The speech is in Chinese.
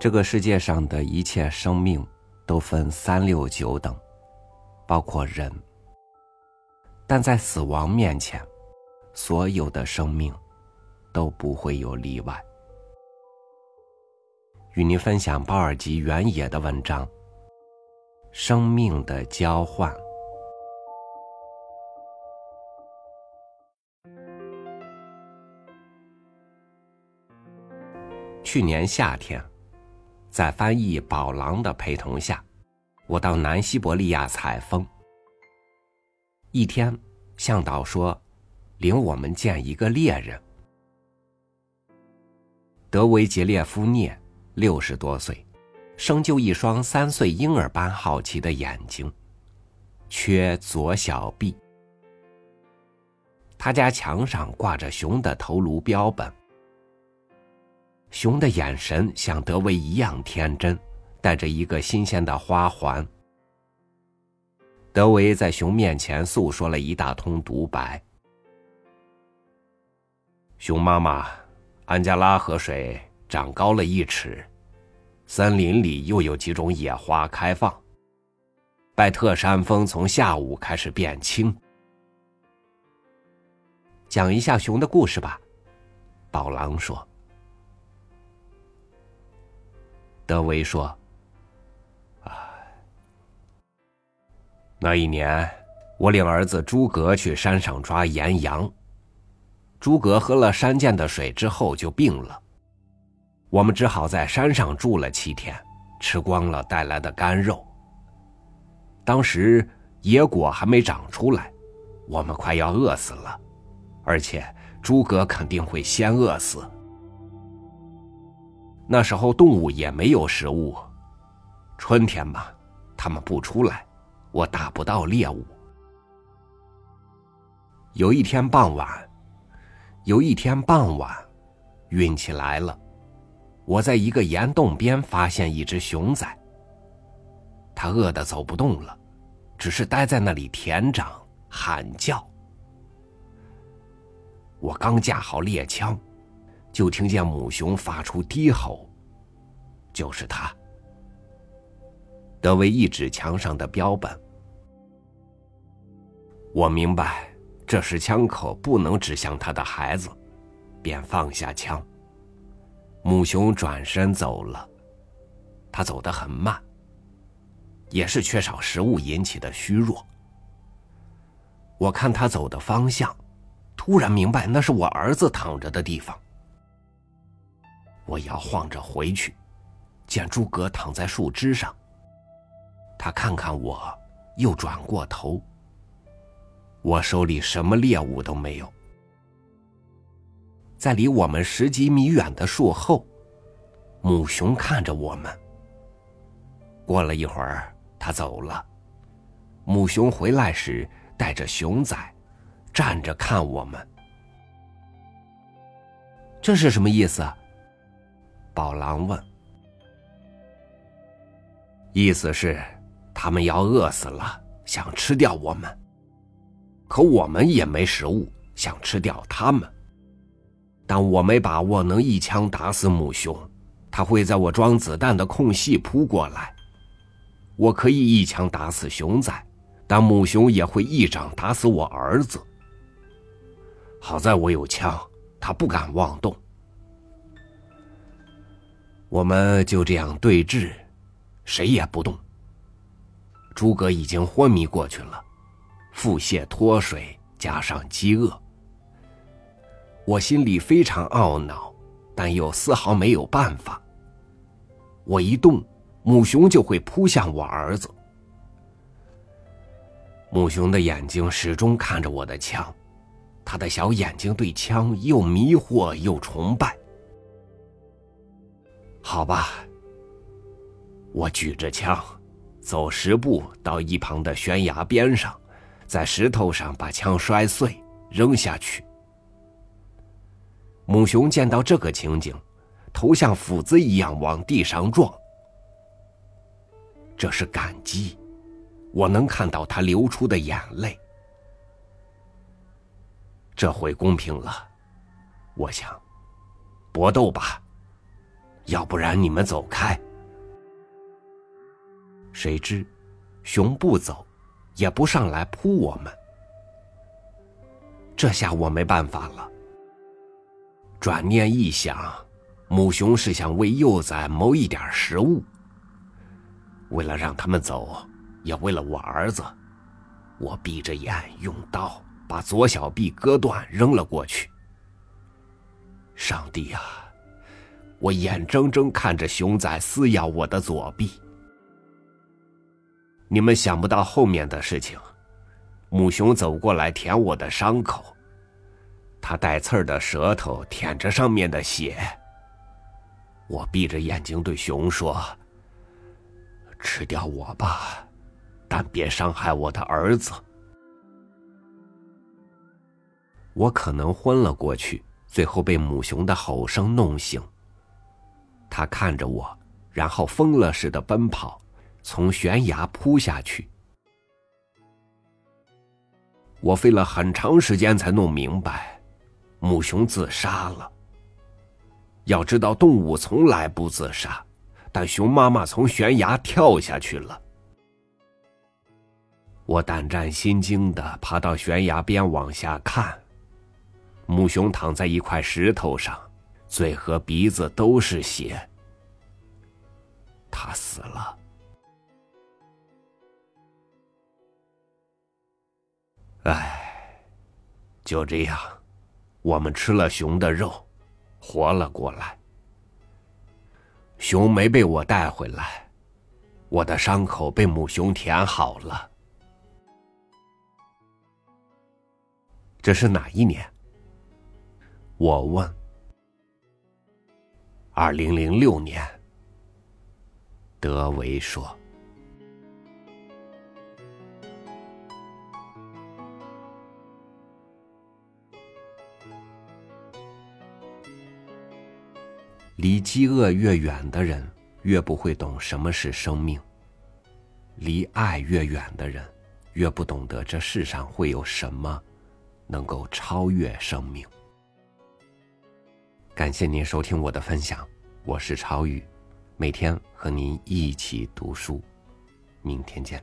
这个世界上的一切生命都分三六九等，包括人。但在死亡面前，所有的生命都不会有例外。与您分享鲍尔吉原野的文章《生命的交换》。去年夏天，在翻译宝郎的陪同下，我到南西伯利亚采风。一天，向导说，领我们见一个猎人——德维杰列夫涅，六十多岁，生就一双三岁婴儿般好奇的眼睛，缺左小臂。他家墙上挂着熊的头颅标本，熊的眼神像德维一样天真，带着一个新鲜的花环。德维在熊面前诉说了一大通独白。熊妈妈，安加拉河水长高了一尺，森林里又有几种野花开放。拜特山峰从下午开始变青。讲一下熊的故事吧，宝郎说。德维说。那一年，我领儿子诸葛去山上抓岩羊。诸葛喝了山涧的水之后就病了，我们只好在山上住了七天，吃光了带来的干肉。当时野果还没长出来，我们快要饿死了，而且诸葛肯定会先饿死。那时候动物也没有食物，春天嘛，它们不出来。我打不到猎物。有一天傍晚，有一天傍晚，运气来了，我在一个岩洞边发现一只熊仔。它饿得走不动了，只是待在那里舔掌喊叫。我刚架好猎枪，就听见母熊发出低吼，就是它。德维一指墙上的标本，我明白，这时枪口不能指向他的孩子，便放下枪。母熊转身走了，他走得很慢，也是缺少食物引起的虚弱。我看他走的方向，突然明白那是我儿子躺着的地方。我摇晃着回去，见诸葛躺在树枝上。他看看我，又转过头。我手里什么猎物都没有。在离我们十几米远的树后，母熊看着我们。过了一会儿，它走了。母熊回来时带着熊仔，站着看我们。这是什么意思？啊宝郎问。意思是。他们要饿死了，想吃掉我们。可我们也没食物，想吃掉他们。但我没把握能一枪打死母熊，它会在我装子弹的空隙扑过来。我可以一枪打死熊仔，但母熊也会一掌打死我儿子。好在我有枪，他不敢妄动。我们就这样对峙，谁也不动。诸葛已经昏迷过去了，腹泻脱水加上饥饿，我心里非常懊恼，但又丝毫没有办法。我一动，母熊就会扑向我儿子。母熊的眼睛始终看着我的枪，他的小眼睛对枪又迷惑又崇拜。好吧，我举着枪。走十步到一旁的悬崖边上，在石头上把枪摔碎，扔下去。母熊见到这个情景，头像斧子一样往地上撞。这是感激，我能看到它流出的眼泪。这回公平了，我想，搏斗吧，要不然你们走开。”谁知，熊不走，也不上来扑我们。这下我没办法了。转念一想，母熊是想为幼崽谋一点食物。为了让他们走，也为了我儿子，我闭着眼用刀把左小臂割断，扔了过去。上帝啊！我眼睁睁看着熊仔撕咬我的左臂。你们想不到后面的事情。母熊走过来舔我的伤口，它带刺儿的舌头舔着上面的血。我闭着眼睛对熊说：“吃掉我吧，但别伤害我的儿子。”我可能昏了过去，最后被母熊的吼声弄醒。他看着我，然后疯了似的奔跑，从悬崖扑下去。我费了很长时间才弄明白，母熊自杀了。要知道，动物从来不自杀，但熊妈妈从悬崖跳下去了。我胆战心惊的爬到悬崖边往下看，母熊躺在一块石头上，嘴和鼻子都是血。他死了。唉，就这样，我们吃了熊的肉，活了过来。熊没被我带回来，我的伤口被母熊舔好了。这是哪一年？我问。二零零六年。德维说。离饥饿越远的人，越不会懂什么是生命；离爱越远的人，越不懂得这世上会有什么能够超越生命。感谢您收听我的分享，我是超宇，每天和您一起读书，明天见。